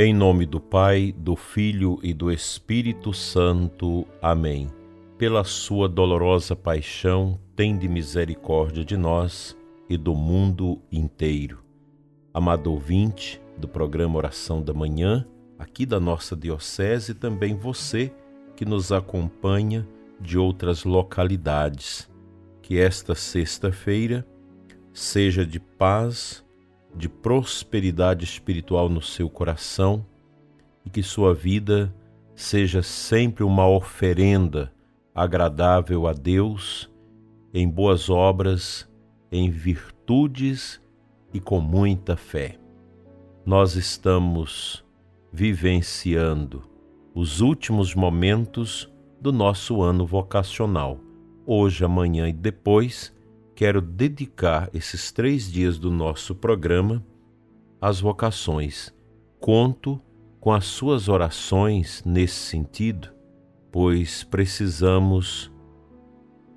Em nome do Pai, do Filho e do Espírito Santo. Amém. Pela sua dolorosa paixão, tende misericórdia de nós e do mundo inteiro. Amado ouvinte do programa Oração da Manhã, aqui da nossa Diocese, e também você que nos acompanha de outras localidades. Que esta sexta-feira seja de paz, de prosperidade espiritual no seu coração e que sua vida seja sempre uma oferenda agradável a Deus em boas obras, em virtudes e com muita fé. Nós estamos vivenciando os últimos momentos do nosso ano vocacional. Hoje, amanhã e depois quero dedicar esses três dias do nosso programa às vocações. Conto com as suas orações nesse sentido, pois precisamos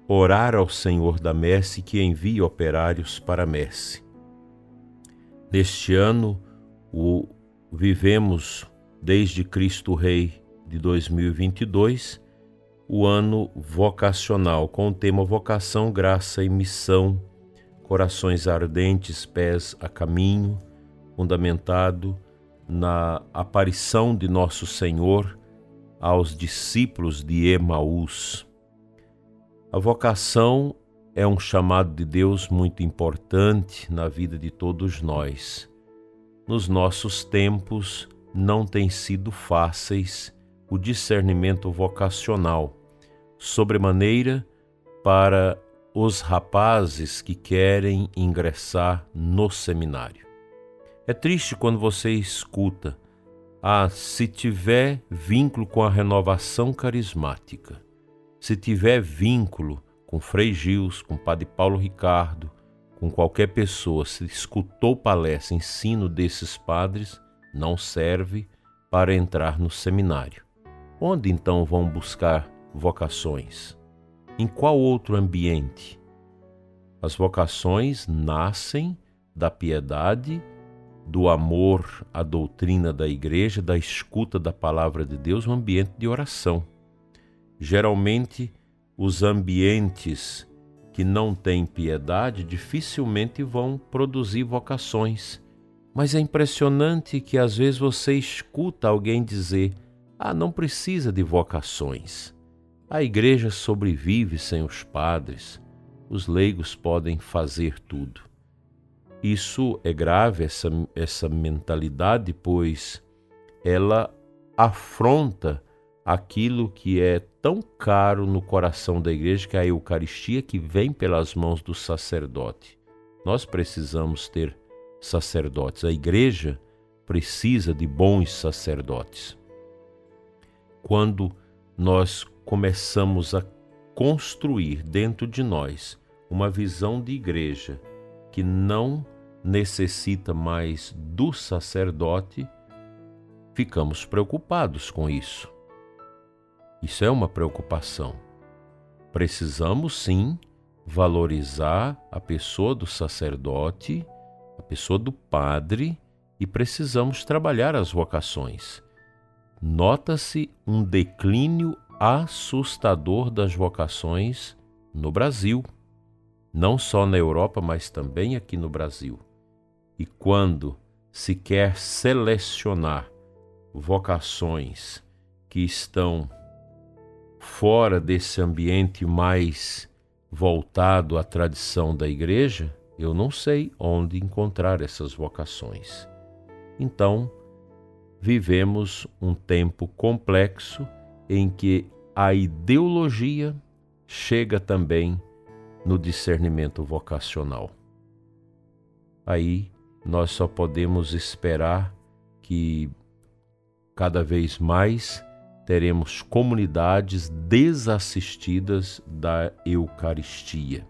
orar ao Senhor da Messe que envie operários para a Messe. Neste ano, o vivemos desde Cristo Rei de 2022 o ano vocacional, com o tema Vocação, Graça e Missão, Corações Ardentes, Pés a Caminho, fundamentado na aparição de Nosso Senhor aos discípulos de Emaús. A vocação é um chamado de Deus muito importante na vida de todos nós. Nos nossos tempos não tem sido fáceis o discernimento vocacional sobremaneira para os rapazes que querem ingressar no seminário. É triste quando você escuta: ah, se tiver vínculo com a renovação carismática, se tiver vínculo com Frei Gils, com Padre Paulo Ricardo, com qualquer pessoa, se escutou palestra, ensino desses padres, não serve para entrar no seminário. Onde então vão buscar vocações? Em qual outro ambiente? As vocações nascem da piedade, do amor à doutrina da igreja, da escuta da palavra de Deus, um ambiente de oração. Geralmente, os ambientes que não têm piedade dificilmente vão produzir vocações. Mas é impressionante que às vezes você escuta alguém dizer: Ah, não precisa de vocações. A igreja sobrevive sem os padres, os leigos podem fazer tudo. Isso é grave, essa, essa mentalidade, pois ela afronta aquilo que é tão caro no coração da igreja, que é a Eucaristia que vem pelas mãos do sacerdote. Nós precisamos ter sacerdotes, a igreja precisa de bons sacerdotes. Quando nós começamos a construir dentro de nós uma visão de igreja que não necessita mais do sacerdote, ficamos preocupados com isso. Isso é uma preocupação. Precisamos sim valorizar a pessoa do sacerdote, a pessoa do padre e precisamos trabalhar as vocações. Nota-se um declínio assustador das vocações no Brasil, não só na Europa, mas também aqui no Brasil. E quando se quer selecionar vocações que estão fora desse ambiente mais voltado à tradição da igreja, eu não sei onde encontrar essas vocações. Então, vivemos um tempo complexo em que a ideologia chega também no discernimento vocacional. Aí nós só podemos esperar que cada vez mais teremos comunidades desassistidas da Eucaristia.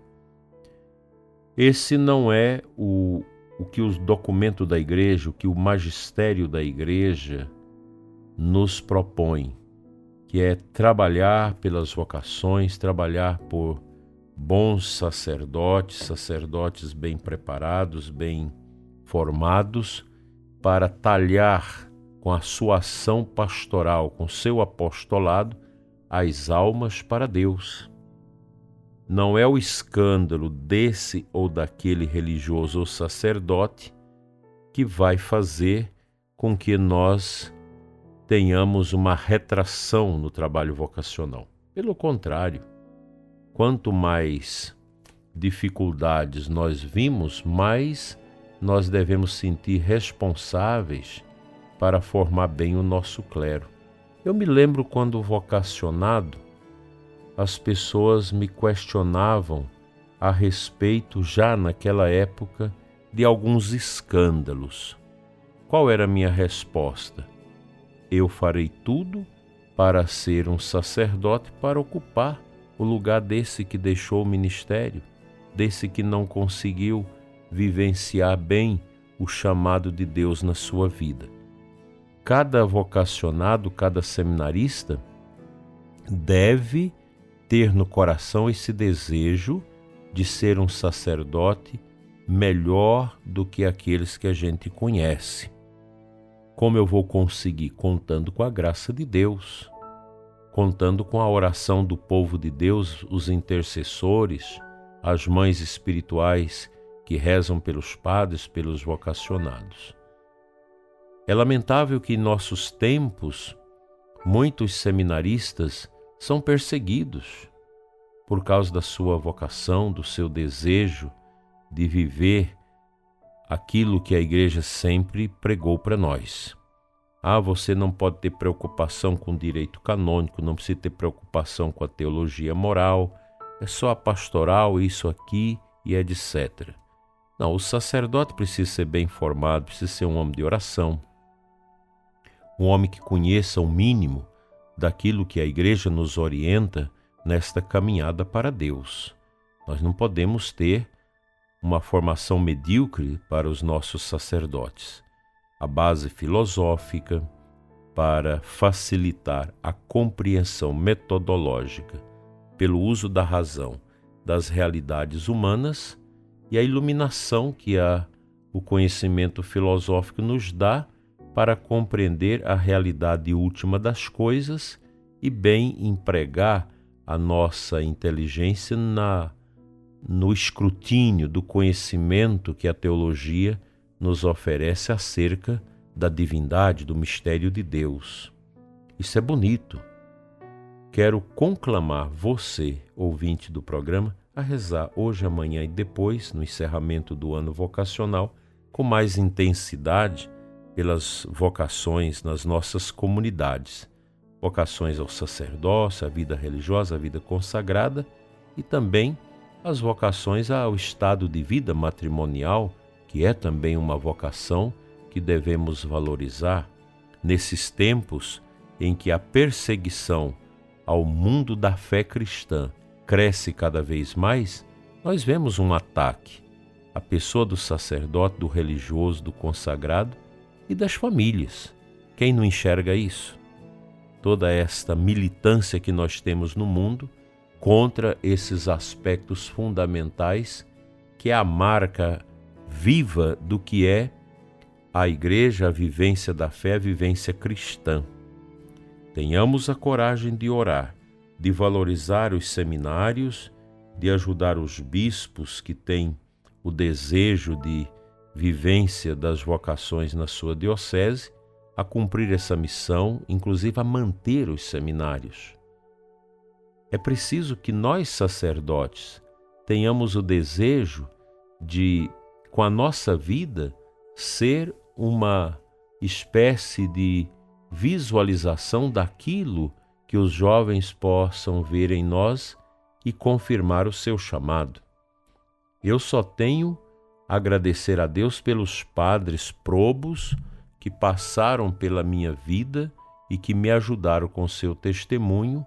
Esse não é o, o que os documentos da igreja, o que o magistério da igreja nos propõe que é trabalhar pelas vocações, trabalhar por bons sacerdotes, sacerdotes bem preparados, bem formados, para talhar com a sua ação pastoral, com seu apostolado, as almas para Deus. Não é o escândalo desse ou daquele religioso ou sacerdote que vai fazer com que nós tenhamos uma retração no trabalho vocacional. Pelo contrário, quanto mais dificuldades nós vimos, mais nós devemos sentir responsáveis para formar bem o nosso clero. Eu me lembro quando vocacionado, as pessoas me questionavam a respeito, já naquela época, de alguns escândalos. Qual era a minha resposta? Eu farei tudo para ser um sacerdote para ocupar o lugar desse que deixou o ministério, desse que não conseguiu vivenciar bem o chamado de Deus na sua vida cada vocacionado, cada seminarista deve ter no coração esse desejo de ser um sacerdote melhor do que aqueles que a gente conhece. Como eu vou conseguir? Contando com a graça de Deus, contando com a oração do povo de Deus, os intercessores, as mães espirituais que rezam pelos padres, pelos vocacionados. É lamentável que em nossos tempos muitos seminaristas são perseguidos por causa da sua vocação, do seu desejo de viver aquilo que a igreja sempre pregou para nós. Ah, você não pode ter preocupação com o direito canônico, não precisa ter preocupação com a teologia moral, é só a pastoral, isso aqui e etc. Não, o sacerdote precisa ser bem formado, precisa ser um homem de oração, um homem que conheça o mínimo daquilo que a igreja nos orienta nesta caminhada para Deus. Nós não podemos ter uma formação medíocre para os nossos sacerdotes. A base filosófica para facilitar a compreensão metodológica pelo uso da razão das realidades humanas e a iluminação que a, o conhecimento filosófico nos dá para compreender a realidade última das coisas e bem empregar a nossa inteligência na no escrutínio do conhecimento que a teologia nos oferece acerca da divindade, do mistério de Deus. Isso é bonito. Quero conclamar você, ouvinte do programa, a rezar hoje, amanhã e depois, no encerramento do ano vocacional, com mais intensidade pelas vocações nas nossas comunidades, vocações ao sacerdócio, à vida religiosa, à vida consagrada e também as vocações ao estado de vida matrimonial, que é também uma vocação que devemos valorizar nesses tempos em que a perseguição ao mundo da fé cristã cresce cada vez mais, nós vemos um ataque à pessoa do sacerdote, do religioso, do consagrado, e das famílias. Quem não enxerga isso? Toda esta militância que nós temos no mundo contra esses aspectos fundamentais que é a marca viva do que é a igreja, a vivência da fé, a vivência cristã. Tenhamos a coragem de orar, de valorizar os seminários, de ajudar os bispos que têm o desejo de vivência das vocações na sua diocese, a cumprir essa missão, inclusive a manter os seminários. É preciso que nós, sacerdotes, tenhamos o desejo de, com a nossa vida, ser uma espécie de visualização daquilo que os jovens possam ver em nós e confirmar o seu chamado. Eu só tenho agradecer a Deus pelos padres probos que passaram pela minha vida e que me ajudaram com seu testemunho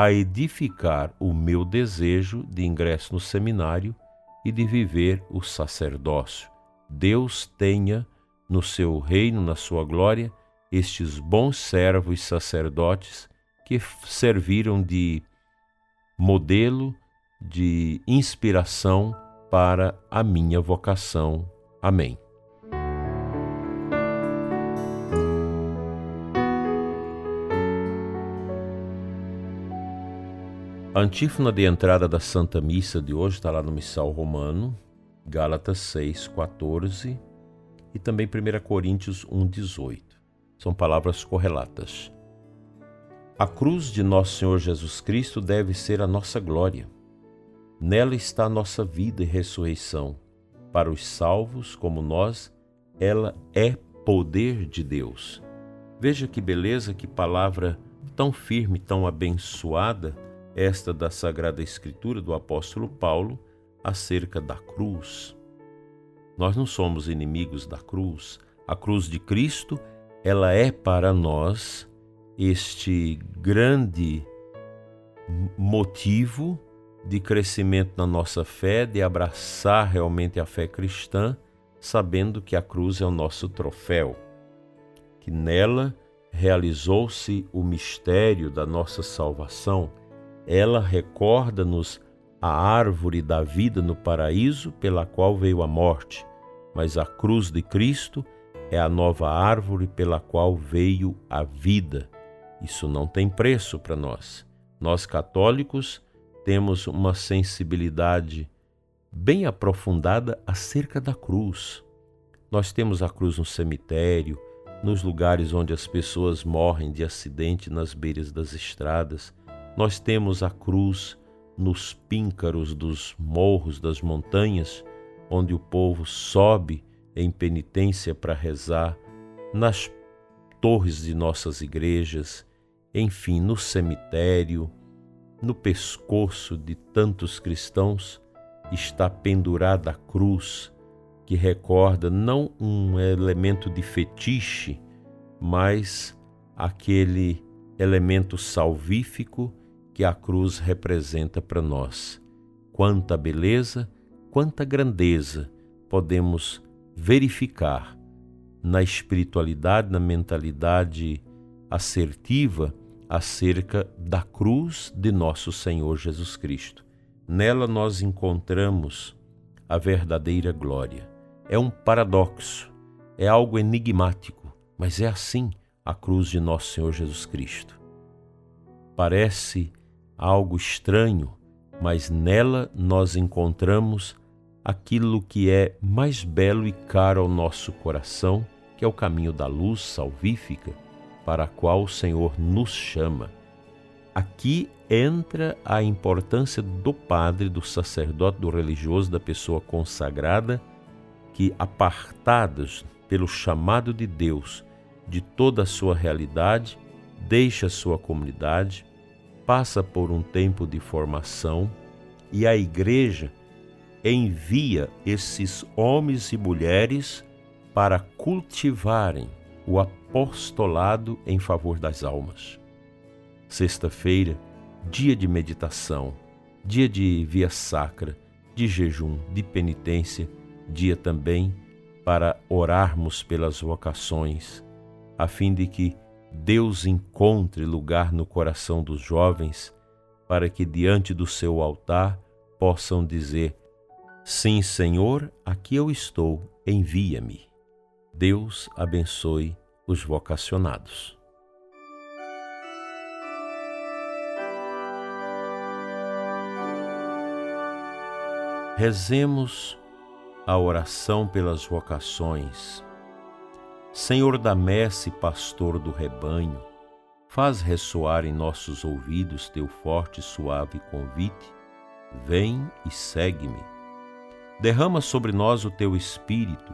a edificar o meu desejo de ingresso no seminário e de viver o sacerdócio. Deus tenha no seu reino, na sua glória, estes bons servos sacerdotes que serviram de modelo, de inspiração para a minha vocação. Amém. A antífona de entrada da Santa Missa de hoje está lá no Missal Romano, Gálatas 6, 14 e também 1 Coríntios 1, 18. São palavras correlatas. A cruz de nosso Senhor Jesus Cristo deve ser a nossa glória. Nela está a nossa vida e ressurreição. Para os salvos como nós, ela é poder de Deus. Veja que beleza, que palavra tão firme, tão abençoada esta da Sagrada Escritura do apóstolo Paulo acerca da cruz. Nós não somos inimigos da cruz. A cruz de Cristo, ela é para nós este grande motivo de crescimento na nossa fé, de abraçar realmente a fé cristã, sabendo que a cruz é o nosso troféu, que nela realizou-se o mistério da nossa salvação ela recorda-nos a árvore da vida no paraíso pela qual veio a morte, mas a cruz de Cristo é a nova árvore pela qual veio a vida. Isso não tem preço para nós. Nós católicos temos uma sensibilidade bem aprofundada acerca da cruz. Nós temos a cruz no cemitério, nos lugares onde as pessoas morrem de acidente nas beiras das estradas. Nós temos a cruz nos píncaros dos morros das montanhas, onde o povo sobe em penitência para rezar, nas torres de nossas igrejas, enfim, no cemitério, no pescoço de tantos cristãos, está pendurada a cruz, que recorda não um elemento de fetiche, mas aquele elemento salvífico que a cruz representa para nós. Quanta beleza, quanta grandeza podemos verificar na espiritualidade, na mentalidade assertiva acerca da cruz de nosso Senhor Jesus Cristo. Nela nós encontramos a verdadeira glória. É um paradoxo, é algo enigmático, mas é assim a cruz de nosso Senhor Jesus Cristo. Parece algo estranho, mas nela nós encontramos aquilo que é mais belo e caro ao nosso coração, que é o caminho da luz salvífica, para a qual o Senhor nos chama. Aqui entra a importância do padre, do sacerdote, do religioso, da pessoa consagrada, que apartados pelo chamado de Deus de toda a sua realidade, deixa sua comunidade, passa por um tempo de formação e a igreja envia esses homens e mulheres para cultivarem o apostolado em favor das almas. Sexta-feira, dia de meditação, dia de via sacra, de jejum, de penitência, dia também para orarmos pelas vocações, a fim de que Deus encontre lugar no coração dos jovens para que diante do seu altar possam dizer: Sim, Senhor, aqui eu estou, envia-me. Deus abençoe os vocacionados. Rezemos a oração pelas vocações Senhor da messe, pastor do rebanho, faz ressoar em nossos ouvidos teu forte e suave convite. Vem e segue-me. Derrama sobre nós o teu espírito,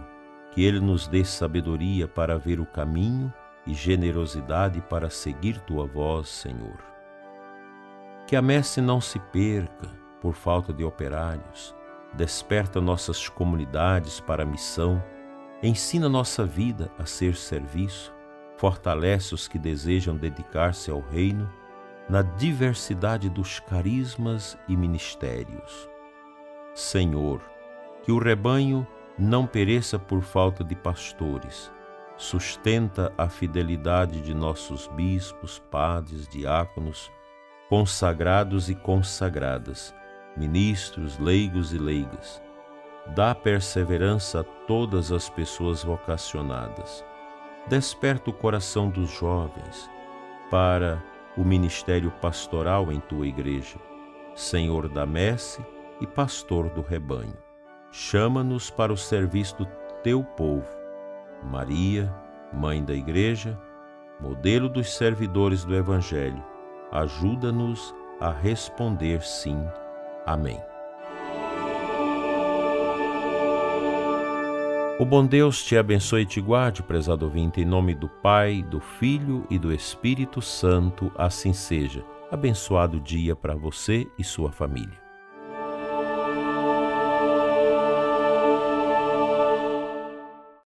que ele nos dê sabedoria para ver o caminho e generosidade para seguir tua voz, Senhor. Que a messe não se perca por falta de operários. Desperta nossas comunidades para a missão Ensina nossa vida a ser serviço, fortalece os que desejam dedicar-se ao reino na diversidade dos carismas e ministérios. Senhor, que o rebanho não pereça por falta de pastores. Sustenta a fidelidade de nossos bispos, padres, diáconos, consagrados e consagradas, ministros, leigos e leigas Dá perseverança a todas as pessoas vocacionadas. Desperta o coração dos jovens para o ministério pastoral em tua igreja. Senhor da messe e pastor do rebanho. Chama-nos para o serviço do teu povo. Maria, Mãe da Igreja, modelo dos servidores do Evangelho, ajuda-nos a responder sim. Amém. O bom Deus te abençoe e te guarde, prezado ouvinte, em nome do Pai, do Filho e do Espírito Santo, assim seja. Abençoado dia para você e sua família.